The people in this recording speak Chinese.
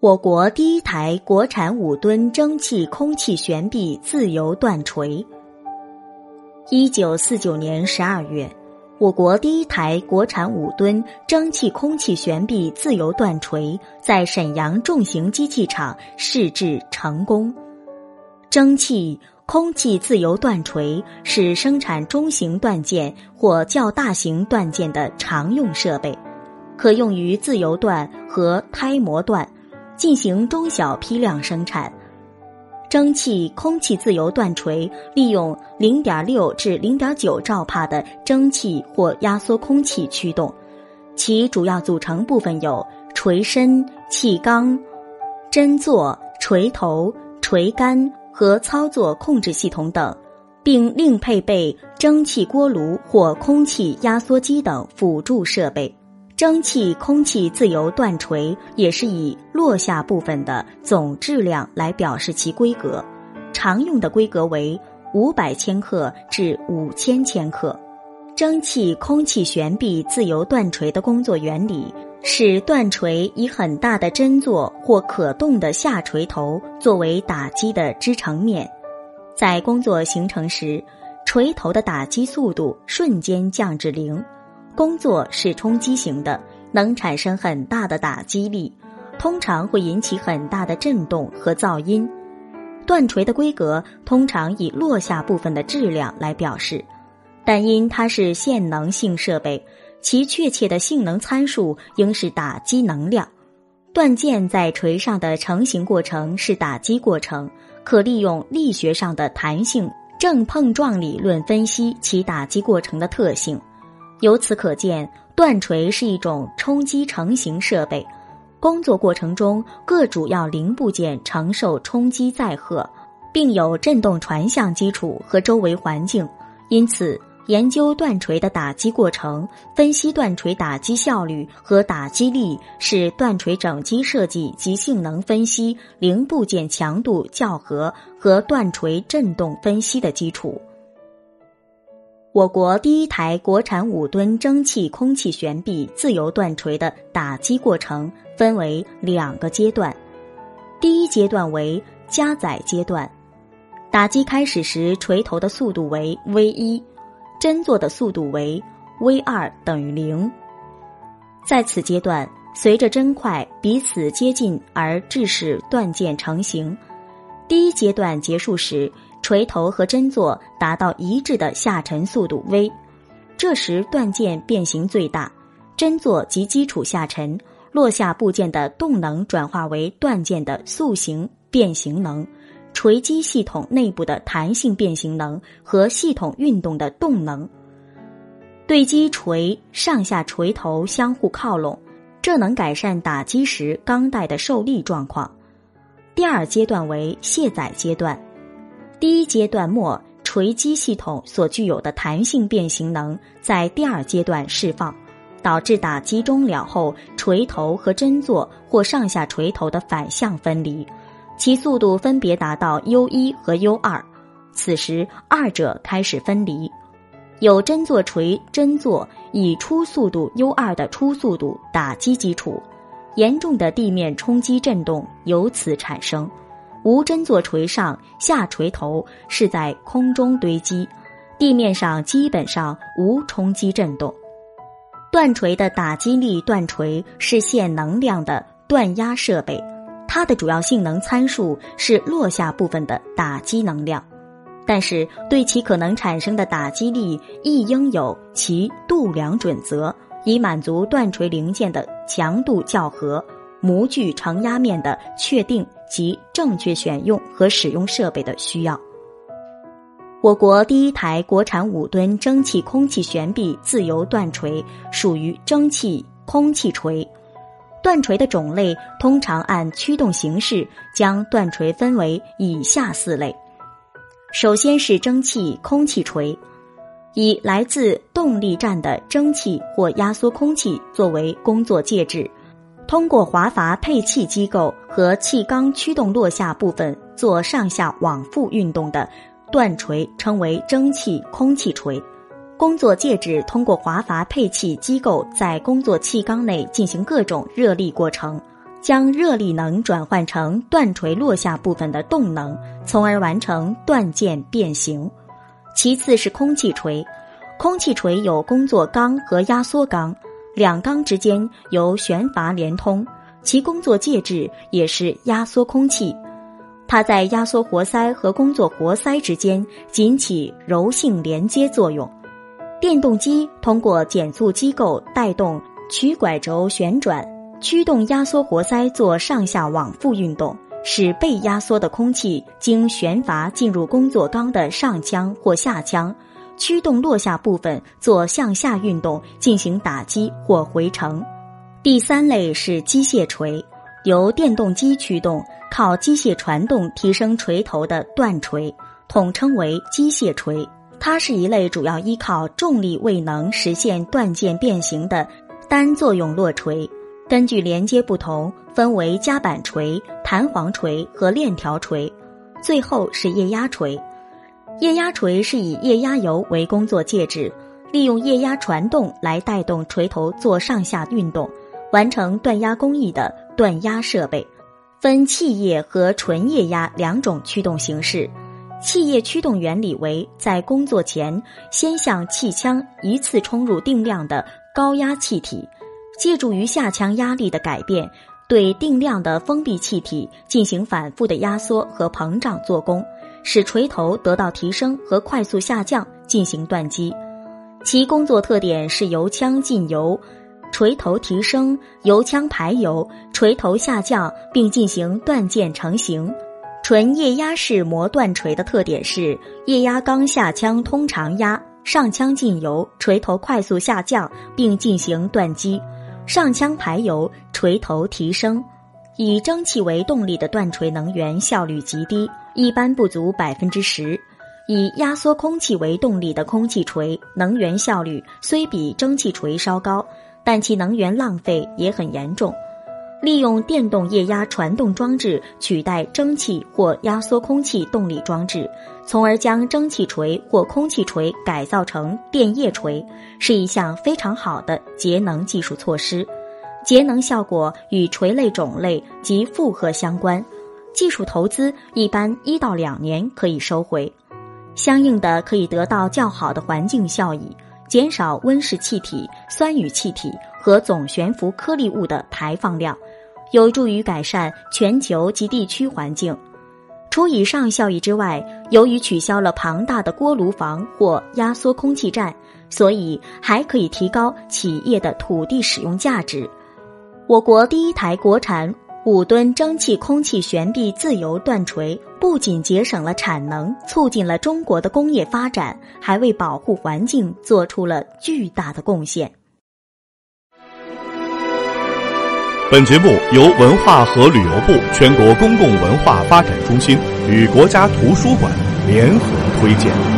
我国第一台国产五吨蒸汽空气悬臂自由断锤。一九四九年十二月，我国第一台国产五吨蒸汽空气悬臂自由断锤在沈阳重型机器厂试制成功。蒸汽空气自由断锤是生产中型断件或较大型断件的常用设备，可用于自由断和胎模断。进行中小批量生产，蒸汽空气自由断锤利用零点六至零点九兆帕的蒸汽或压缩空气驱动，其主要组成部分有锤身、气缸、针座、锤头、锤杆和操作控制系统等，并另配备蒸汽锅炉或空气压缩机等辅助设备。蒸汽空气自由断锤也是以落下部分的总质量来表示其规格，常用的规格为五百千克至五千千克。蒸汽空气悬臂自由断锤的工作原理是断锤以很大的针座或可动的下锤头作为打击的支撑面，在工作形成时，锤头的打击速度瞬间降至零。工作是冲击型的，能产生很大的打击力，通常会引起很大的震动和噪音。断锤的规格通常以落下部分的质量来表示，但因它是限能性设备，其确切的性能参数应是打击能量。断件在锤上的成型过程是打击过程，可利用力学上的弹性正碰撞理论分析其打击过程的特性。由此可见，断锤是一种冲击成型设备。工作过程中，各主要零部件承受冲击载荷，并有振动传向基础和周围环境。因此，研究断锤的打击过程，分析断锤打击效率和打击力，是断锤整机设计及性能分析、零部件强度校核和断锤振动分析的基础。我国第一台国产五吨蒸汽空气悬臂自由断锤的打击过程分为两个阶段，第一阶段为加载阶段，打击开始时锤头的速度为 v 一，针座的速度为 v 二等于零。在此阶段，随着针块彼此接近而致使断件成型。第一阶段结束时。锤头和针座达到一致的下沉速度 v，这时断件变形最大，针座及基础下沉，落下部件的动能转化为断件的塑形变形能，锤击系统内部的弹性变形能和系统运动的动能。对击锤上下锤头相互靠拢，这能改善打击时钢带的受力状况。第二阶段为卸载阶段。第一阶段末，锤击系统所具有的弹性变形能在第二阶段释放，导致打击终了后，锤头和针座或上下锤头的反向分离，其速度分别达到 U 一和 U 二。此时，二者开始分离，有针座锤针座以初速度 U 二的初速度打击基础，严重的地面冲击震动由此产生。无针座锤上下锤头是在空中堆积，地面上基本上无冲击震动。断锤的打击力断锤是限能量的断压设备，它的主要性能参数是落下部分的打击能量，但是对其可能产生的打击力亦应有其度量准则，以满足断锤零件的强度校核。模具承压面的确定及正确选用和使用设备的需要。我国第一台国产五吨蒸汽空气悬臂自由断锤属于蒸汽空气锤。断锤的种类通常按驱动形式将断锤分为以下四类：首先是蒸汽空气锤，以来自动力站的蒸汽或压缩空气作为工作介质。通过滑阀配气机构和气缸驱动落下部分做上下往复运动的断锤称为蒸汽空气锤。工作介质通过滑阀配气机构在工作气缸内进行各种热力过程，将热力能转换成断锤落下部分的动能，从而完成断件变形。其次是空气锤，空气锤有工作缸和压缩缸，两缸之间由悬阀连通，其工作介质也是压缩空气。它在压缩活塞和工作活塞之间仅起柔性连接作用。电动机通过减速机构带动曲拐轴旋转，驱动压缩活塞做上下往复运动，使被压缩的空气经悬阀进入工作缸的上腔或下腔，驱动落下部分做向下运动进行打击或回程。第三类是机械锤，由电动机驱动，靠机械传动提升锤头的断锤，统称为机械锤。它是一类主要依靠重力未能实现断件变形的单作用落锤，根据连接不同，分为夹板锤、弹簧锤和链条锤，最后是液压锤。液压锤是以液压油为工作介质，利用液压传动来带动锤头做上下运动，完成锻压工艺的锻压设备。分气液和纯液压两种驱动形式。气液驱动原理为，在工作前先向气腔一次冲入定量的高压气体，借助于下腔压力的改变，对定量的封闭气体进行反复的压缩和膨胀做功，使锤头得到提升和快速下降，进行断机。其工作特点是油腔进油，锤头提升；油腔排油，锤头下降，并进行断件成型。纯液压式磨断锤的特点是，液压缸下腔通常压，上腔进油，锤头快速下降并进行断机；上腔排油，锤头提升。以蒸汽为动力的断锤能源效率极低，一般不足百分之十；以压缩空气为动力的空气锤能源效率虽比蒸汽锤稍高，但其能源浪费也很严重。利用电动液压传动装置取代蒸汽或压缩空气动力装置，从而将蒸汽锤或空气锤改造成电液锤，是一项非常好的节能技术措施。节能效果与锤类种类及负荷相关，技术投资一般一到两年可以收回，相应的可以得到较好的环境效益，减少温室气体、酸雨气体和总悬浮颗粒物的排放量。有助于改善全球及地区环境。除以上效益之外，由于取消了庞大的锅炉房或压缩空气站，所以还可以提高企业的土地使用价值。我国第一台国产五吨蒸汽空气悬臂自由断锤，不仅节省了产能，促进了中国的工业发展，还为保护环境做出了巨大的贡献。本节目由文化和旅游部全国公共文化发展中心与国家图书馆联合推荐。